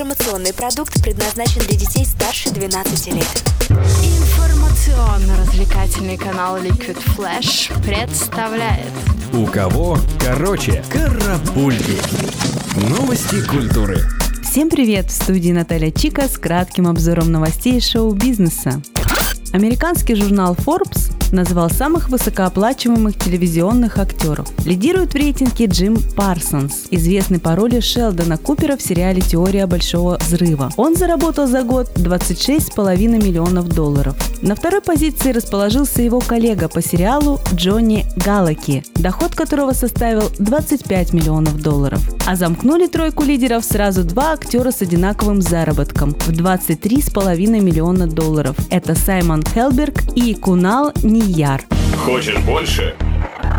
Информационный продукт предназначен для детей старше 12 лет. Информационно-развлекательный канал Liquid Flash представляет У кого короче карапульки. Новости культуры. Всем привет! В студии Наталья Чика с кратким обзором новостей шоу-бизнеса. Американский журнал Forbes назвал самых высокооплачиваемых телевизионных актеров. Лидирует в рейтинге Джим Парсонс, известный по роли Шелдона Купера в сериале «Теория большого взрыва». Он заработал за год 26,5 миллионов долларов. На второй позиции расположился его коллега по сериалу Джонни Галаки, доход которого составил 25 миллионов долларов. А замкнули тройку лидеров сразу два актера с одинаковым заработком в 23,5 миллиона долларов. Это Саймон Хелберг и Кунал Нияр. Хочешь больше?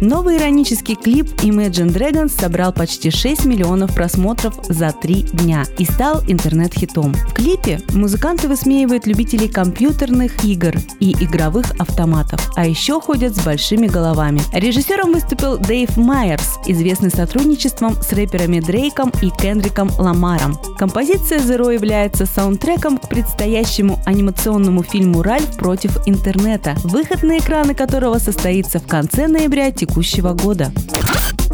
Новый иронический клип Imagine Dragons собрал почти 6 миллионов просмотров за три дня и стал интернет-хитом. В клипе музыканты высмеивают любителей компьютерных игр и игровых автоматов, а еще ходят с большими головами. Режиссером выступил Дэйв Майерс, известный сотрудничеством с рэперами Дрейком и Кендриком Ламаром. Композиция Zero является саундтреком к предстоящему анимационному фильму «Ральф против интернета», выход на экраны которого состоится в конце ноября текущего года.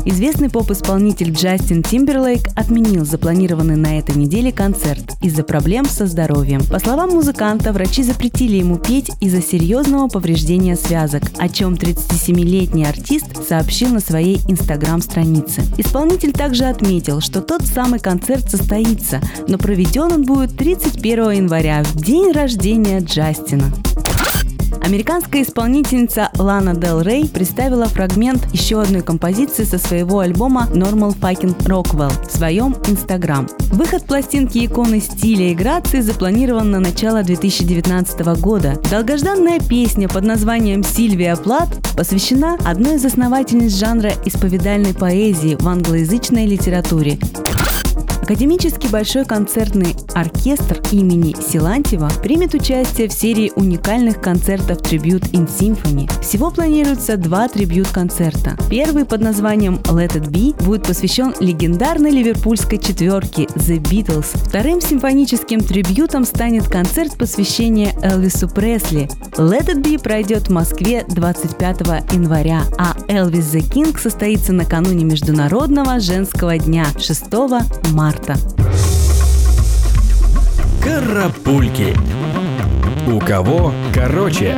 Известный поп-исполнитель Джастин Тимберлейк отменил запланированный на этой неделе концерт из-за проблем со здоровьем. По словам музыканта, врачи запретили ему петь из-за серьезного повреждения связок, о чем 37-летний артист сообщил на своей инстаграм-странице. Исполнитель также отметил, что тот самый концерт состоится, но проведен он будет 31 января, в день рождения Джастина. Американская исполнительница Лана Дел Рей представила фрагмент еще одной композиции со своего альбома Normal Fucking Rockwell в своем Инстаграм. Выход пластинки иконы стиля и грации запланирован на начало 2019 года. Долгожданная песня под названием «Сильвия Плат» посвящена одной из основательниц жанра исповедальной поэзии в англоязычной литературе Академический большой концертный оркестр имени Силантьева примет участие в серии уникальных концертов Tribute in Symphony. Всего планируется два трибют-концерта. Первый под названием Let It Be будет посвящен легендарной ливерпульской четверке The Beatles. Вторым симфоническим трибютом станет концерт посвящения Элвису Пресли. Let It Be пройдет в Москве 25 января, а Элвис The King состоится накануне Международного женского дня 6 марта марта. Карапульки. У кого короче?